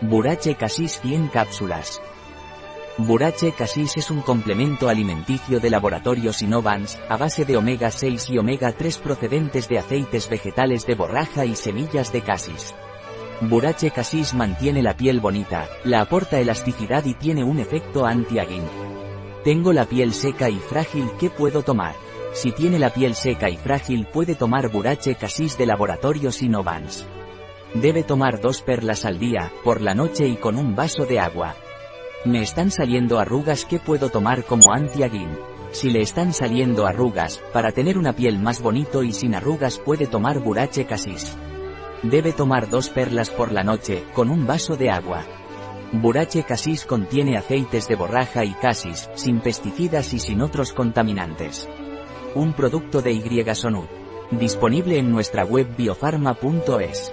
Burache Casis 100 cápsulas. Burache Casis es un complemento alimenticio de laboratorios Innovans, a base de omega 6 y omega 3 procedentes de aceites vegetales de borraja y semillas de casis. Burache Casis mantiene la piel bonita, la aporta elasticidad y tiene un efecto anti-aging. Tengo la piel seca y frágil, ¿qué puedo tomar? Si tiene la piel seca y frágil puede tomar Burache Casis de laboratorios Innovans. Debe tomar dos perlas al día, por la noche y con un vaso de agua. Me están saliendo arrugas que puedo tomar como anti-aging. Si le están saliendo arrugas, para tener una piel más bonito y sin arrugas puede tomar burache casis. Debe tomar dos perlas por la noche, con un vaso de agua. Burache casis contiene aceites de borraja y casis, sin pesticidas y sin otros contaminantes. Un producto de Y Disponible en nuestra web biofarma.es.